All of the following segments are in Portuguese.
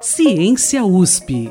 Ciência USP.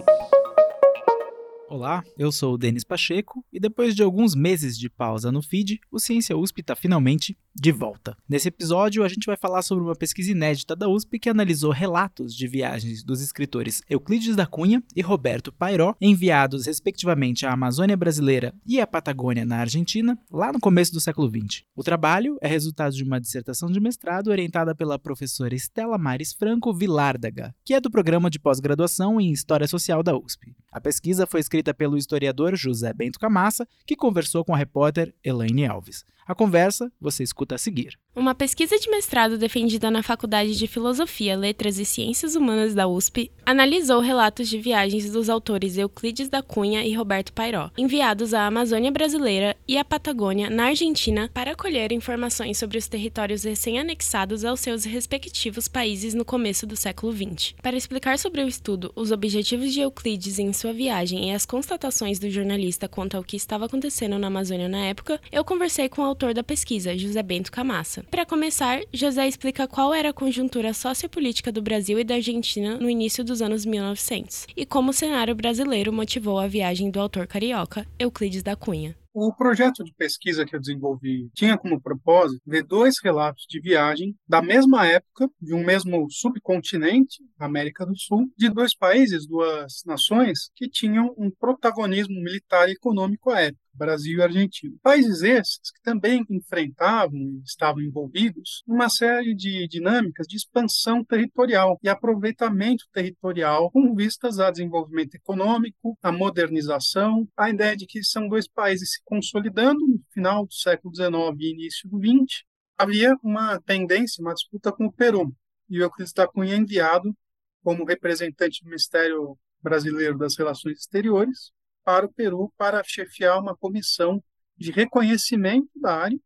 Olá, eu sou o Denis Pacheco e depois de alguns meses de pausa no feed, o Ciência USP está finalmente de volta. Nesse episódio, a gente vai falar sobre uma pesquisa inédita da USP que analisou relatos de viagens dos escritores Euclides da Cunha e Roberto Pairó, enviados respectivamente à Amazônia brasileira e à Patagônia na Argentina, lá no começo do século XX. O trabalho é resultado de uma dissertação de mestrado orientada pela professora Estela Mares Franco Vilárdaga, que é do programa de pós-graduação em História Social da USP. A pesquisa foi escrita pelo historiador José Bento Camassa, que conversou com a repórter Elaine Alves. A conversa você escuta a seguir. Uma pesquisa de mestrado defendida na Faculdade de Filosofia, Letras e Ciências Humanas da USP analisou relatos de viagens dos autores Euclides da Cunha e Roberto Pairó, enviados à Amazônia brasileira e à Patagônia, na Argentina, para colher informações sobre os territórios recém-anexados aos seus respectivos países no começo do século XX. Para explicar sobre o estudo, os objetivos de Euclides em sua viagem e as constatações do jornalista quanto ao que estava acontecendo na Amazônia na época, eu conversei com o autor da pesquisa, José Bento Camassa. Para começar, José explica qual era a conjuntura sociopolítica do Brasil e da Argentina no início dos anos 1900 e como o cenário brasileiro motivou a viagem do autor carioca Euclides da Cunha. O projeto de pesquisa que eu desenvolvi tinha como propósito ver dois relatos de viagem da mesma época, de um mesmo subcontinente, América do Sul, de dois países, duas nações, que tinham um protagonismo militar e econômico à época. Brasil e Argentina. Países esses que também enfrentavam e estavam envolvidos numa série de dinâmicas de expansão territorial e aproveitamento territorial com vistas a desenvolvimento econômico, a modernização, a ideia de que são dois países se consolidando no final do século XIX e início do XX. Havia uma tendência, uma disputa com o Peru, e o Euclides da Cunha é enviado como representante do Ministério Brasileiro das Relações Exteriores para o Peru para chefiar uma comissão de reconhecimento da área,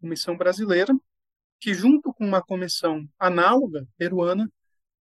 comissão brasileira, que junto com uma comissão análoga peruana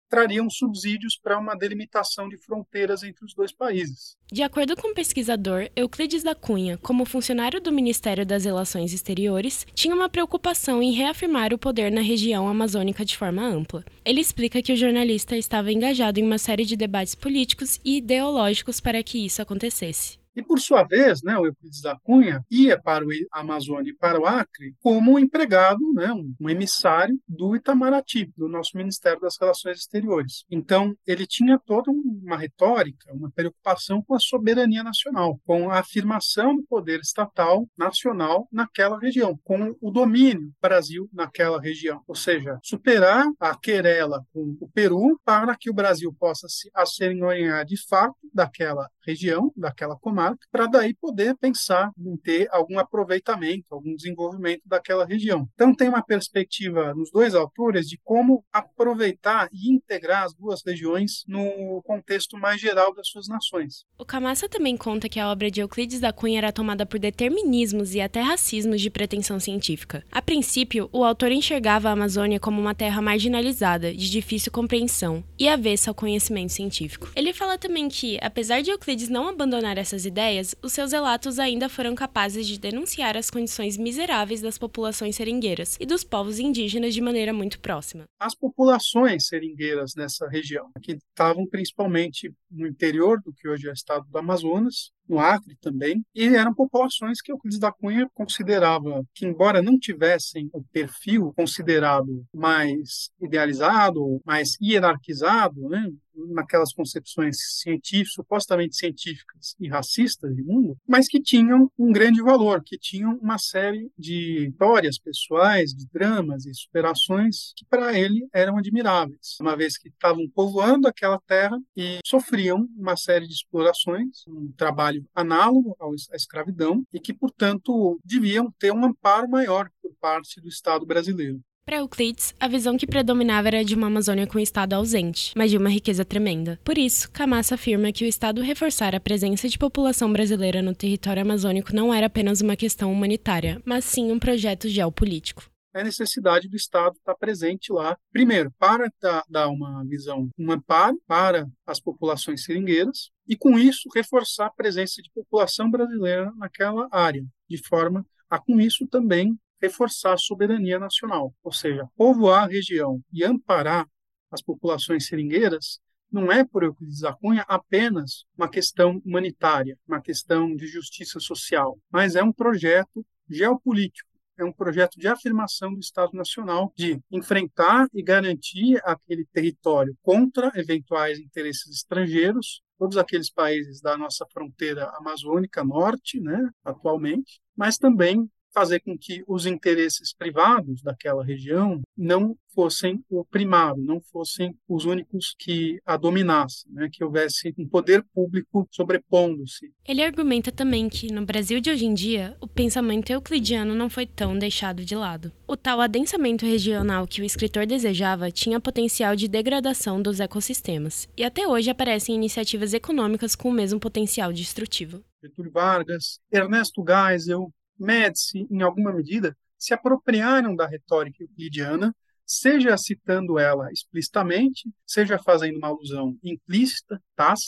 trariam subsídios para uma delimitação de fronteiras entre os dois países. De acordo com o pesquisador Euclides da Cunha, como funcionário do Ministério das Relações Exteriores, tinha uma preocupação em reafirmar o poder na região amazônica de forma ampla. Ele explica que o jornalista estava engajado em uma série de debates políticos e ideológicos para que isso acontecesse. E, por sua vez, né, o Euclides da Cunha ia para o Amazônia e para o Acre como um empregado, né, um, emissário do Itamaraty, do nosso Ministério das Relações Exteriores. Então, ele tinha toda uma retórica, uma preocupação com a soberania nacional, com a afirmação do poder estatal nacional naquela região, com o domínio do Brasil naquela região. Ou seja, superar a querela com o Peru para que o Brasil possa se assemelhar de fato daquela região, daquela comarca, para daí poder pensar em ter algum aproveitamento, algum desenvolvimento daquela região. Então tem uma perspectiva nos dois autores de como aproveitar e integrar as duas regiões no contexto mais geral das suas nações. O Camassa também conta que a obra de Euclides da Cunha era tomada por determinismos e até racismos de pretensão científica. A princípio, o autor enxergava a Amazônia como uma terra marginalizada, de difícil compreensão e avessa ao conhecimento científico. Ele fala também que, apesar de Euclides não abandonar essas ideias, ideias, os seus relatos ainda foram capazes de denunciar as condições miseráveis das populações seringueiras e dos povos indígenas de maneira muito próxima. As populações seringueiras nessa região, que estavam principalmente no interior do que hoje é o estado do Amazonas, no Acre também, e eram populações que Euclides da Cunha considerava que, embora não tivessem o perfil considerado mais idealizado, mais hierarquizado, né, naquelas concepções científicas, supostamente científicas e racistas de mundo, mas que tinham um grande valor, que tinham uma série de histórias pessoais, de dramas e superações que para ele eram admiráveis, uma vez que estavam povoando aquela terra e sofriam uma série de explorações, um trabalho análogo à escravidão e que, portanto, deviam ter um amparo maior por parte do Estado brasileiro. Para Euclides, a visão que predominava era de uma Amazônia com Estado ausente, mas de uma riqueza tremenda. Por isso, Camassa afirma que o Estado reforçar a presença de população brasileira no território amazônico não era apenas uma questão humanitária, mas sim um projeto geopolítico é a necessidade do Estado estar presente lá, primeiro, para dar uma visão, um amparo para as populações seringueiras, e com isso reforçar a presença de população brasileira naquela área, de forma a, com isso, também reforçar a soberania nacional, ou seja, povoar a região e amparar as populações seringueiras não é por Euclides da Cunha apenas uma questão humanitária, uma questão de justiça social, mas é um projeto geopolítico é um projeto de afirmação do Estado Nacional de enfrentar e garantir aquele território contra eventuais interesses estrangeiros, todos aqueles países da nossa fronteira amazônica norte, né, atualmente, mas também fazer com que os interesses privados daquela região não fossem o primário, não fossem os únicos que a dominassem, né? que houvesse um poder público sobrepondo-se. Ele argumenta também que, no Brasil de hoje em dia, o pensamento euclidiano não foi tão deixado de lado. O tal adensamento regional que o escritor desejava tinha potencial de degradação dos ecossistemas, e até hoje aparecem iniciativas econômicas com o mesmo potencial destrutivo. Getúlio Vargas, Ernesto Geisel, Médici, em alguma medida, se apropriaram da retórica euclidiana, seja citando ela explicitamente, seja fazendo uma alusão implícita,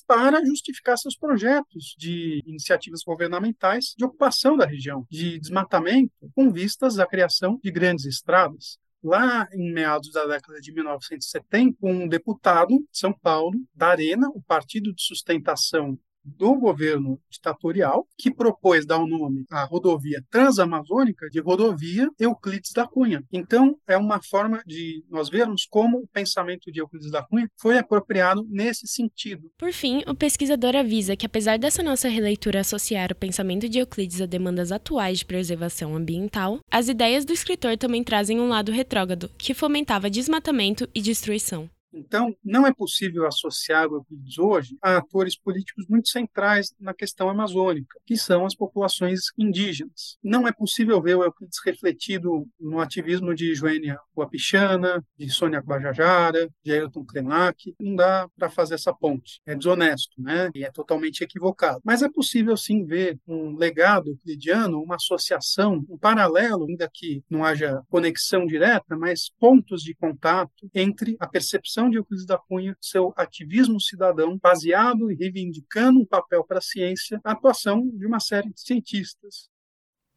para justificar seus projetos de iniciativas governamentais de ocupação da região, de desmatamento, com vistas à criação de grandes estradas. Lá em meados da década de 1970, um deputado de São Paulo, da Arena, o Partido de Sustentação do governo ditatorial, que propôs dar o nome à rodovia transamazônica de rodovia Euclides da Cunha. Então, é uma forma de nós vermos como o pensamento de Euclides da Cunha foi apropriado nesse sentido. Por fim, o pesquisador avisa que, apesar dessa nossa releitura associar o pensamento de Euclides a demandas atuais de preservação ambiental, as ideias do escritor também trazem um lado retrógrado, que fomentava desmatamento e destruição. Então, não é possível associar o Euclides hoje a atores políticos muito centrais na questão amazônica, que são as populações indígenas. Não é possível ver o Euclides refletido no ativismo de Joênia Wapichana, de Sônia Guajajara, de Ailton Krenak. Não dá para fazer essa ponte. É desonesto, né? E é totalmente equivocado. Mas é possível, sim, ver um legado euclidiano, uma associação, um paralelo, ainda que não haja conexão direta, mas pontos de contato entre a percepção de Euclides da Cunha, seu ativismo cidadão, baseado e reivindicando um papel para a ciência, a atuação de uma série de cientistas.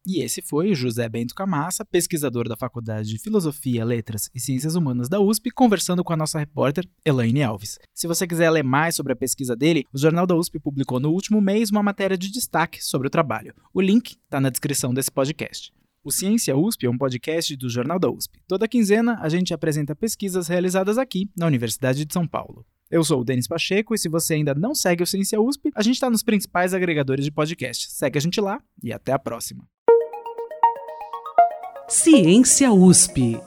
E esse foi José Bento Camassa, pesquisador da Faculdade de Filosofia, Letras e Ciências Humanas da USP, conversando com a nossa repórter Elaine Alves. Se você quiser ler mais sobre a pesquisa dele, o Jornal da USP publicou no último mês uma matéria de destaque sobre o trabalho. O link está na descrição desse podcast. O Ciência USP é um podcast do Jornal da USP. Toda quinzena a gente apresenta pesquisas realizadas aqui na Universidade de São Paulo. Eu sou o Denis Pacheco e se você ainda não segue o Ciência USP, a gente está nos principais agregadores de podcast. Segue a gente lá e até a próxima. Ciência USP.